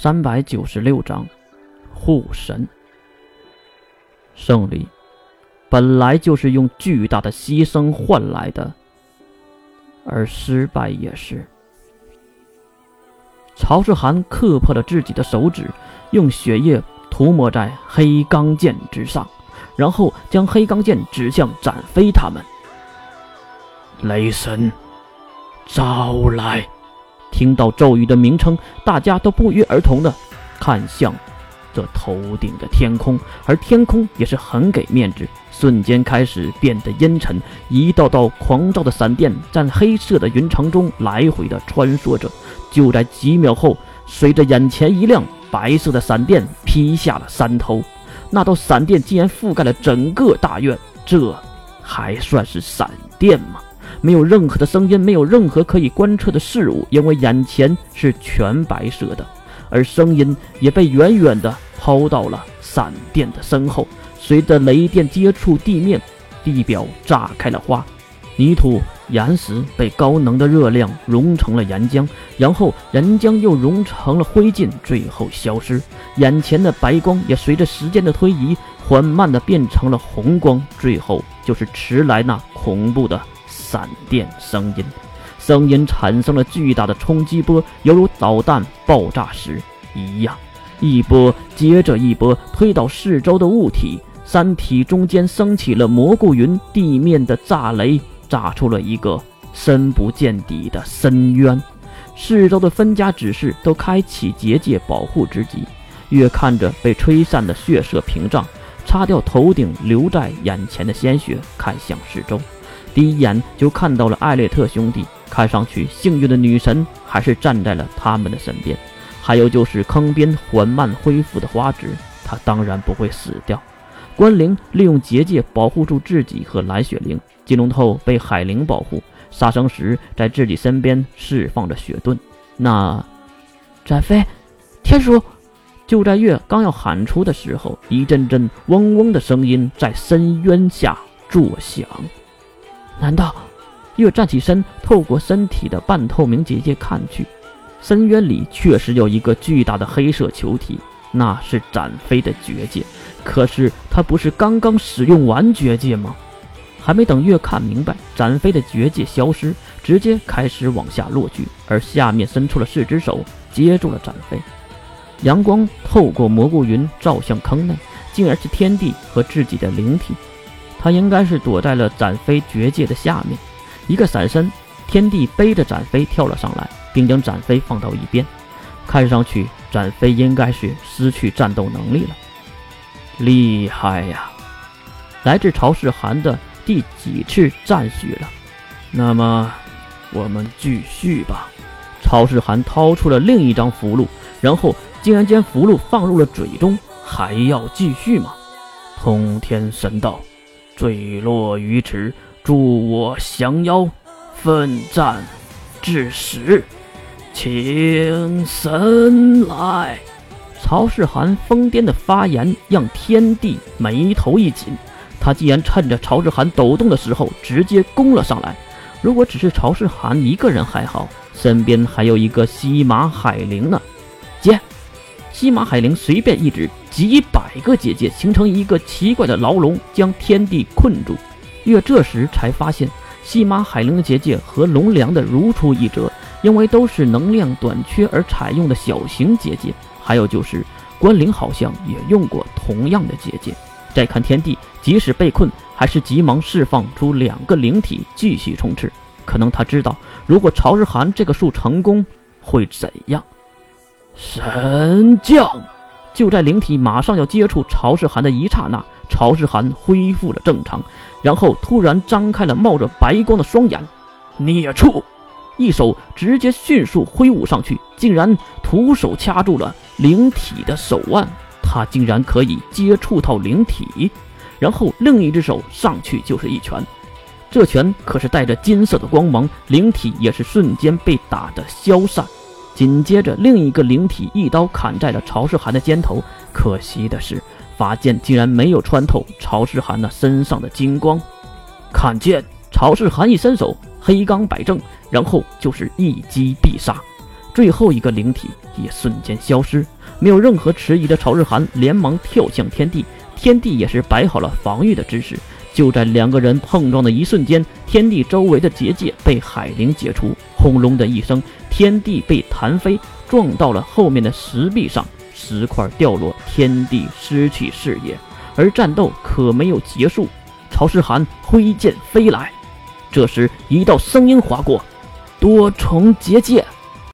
三百九十六章，护神。胜利本来就是用巨大的牺牲换来的，而失败也是。曹世涵磕破了自己的手指，用血液涂抹在黑钢剑之上，然后将黑钢剑指向展飞他们。雷神，招来！听到咒语的名称，大家都不约而同的看向这头顶的天空，而天空也是很给面子，瞬间开始变得阴沉，一道道狂躁的闪电在黑色的云层中来回的穿梭着。就在几秒后，随着眼前一亮，白色的闪电劈下了山头，那道闪电竟然覆盖了整个大院，这还算是闪电吗？没有任何的声音，没有任何可以观测的事物，因为眼前是全白色的，而声音也被远远的抛到了闪电的身后。随着雷电接触地面，地表炸开了花，泥土、岩石被高能的热量融成了岩浆，然后岩浆又融成了灰烬，最后消失。眼前的白光也随着时间的推移，缓慢的变成了红光，最后就是迟来那恐怖的。闪电声音，声音产生了巨大的冲击波，犹如导弹爆炸时一样，一波接着一波推倒四周的物体。山体中间升起了蘑菇云，地面的炸雷炸出了一个深不见底的深渊。四周的分家指示都开启结界保护之极。越看着被吹散的血色屏障，擦掉头顶留在眼前的鲜血，看向四周。第一眼就看到了艾略特兄弟，看上去幸运的女神还是站在了他们的身边。还有就是坑边缓慢恢复的花枝，他当然不会死掉。关灵利用结界保护住自己和蓝雪灵，金龙头被海灵保护，杀生石在自己身边释放着血盾。那展飞，天书，就在月刚要喊出的时候，一阵阵嗡嗡的声音在深渊下作响。难道？月站起身，透过身体的半透明结界看去，深渊里确实有一个巨大的黑色球体，那是展飞的绝界。可是他不是刚刚使用完绝界吗？还没等月看明白，展飞的绝界消失，直接开始往下落去，而下面伸出了四只手接住了展飞。阳光透过蘑菇云照向坑内，竟然是天地和自己的灵体。他应该是躲在了展飞绝界的下面，一个闪身，天帝背着展飞跳了上来，并将展飞放到一边。看上去展飞应该是失去战斗能力了。厉害呀！来自曹世涵的第几次赞许了？那么我们继续吧。曹世涵掏出了另一张符箓，然后竟然将符箓放入了嘴中。还要继续吗？通天神道。坠落于此，助我降妖，奋战至死，请神来！曹世涵疯癫的发言让天帝眉头一紧，他竟然趁着曹世涵抖动的时候直接攻了上来。如果只是曹世涵一个人还好，身边还有一个西马海灵呢。接！西马海灵随便一指。几百个结界形成一个奇怪的牢笼，将天地困住。月这时才发现，西马海灵的结界和龙梁的如出一辙，因为都是能量短缺而采用的小型结界。还有就是，关灵好像也用过同样的结界。再看天地，即使被困，还是急忙释放出两个灵体继续冲刺。可能他知道，如果曹日寒这个术成功，会怎样？神将。就在灵体马上要接触曹世涵的一刹那，曹世涵恢复了正常，然后突然张开了冒着白光的双眼。孽畜！一手直接迅速挥舞上去，竟然徒手掐住了灵体的手腕。他竟然可以接触到灵体，然后另一只手上去就是一拳。这拳可是带着金色的光芒，灵体也是瞬间被打得消散。紧接着，另一个灵体一刀砍在了曹世涵的肩头。可惜的是，法剑竟然没有穿透曹世涵那身上的金光。看剑，曹世涵一伸手，黑钢摆正，然后就是一击必杀。最后一个灵体也瞬间消失。没有任何迟疑的曹日涵连忙跳向天地，天地也是摆好了防御的姿势。就在两个人碰撞的一瞬间，天地周围的结界被海灵解除，轰隆的一声，天地被弹飞，撞到了后面的石壁上，石块掉落，天地失去视野。而战斗可没有结束，曹世涵挥剑飞来，这时一道声音划过：“多重结界。”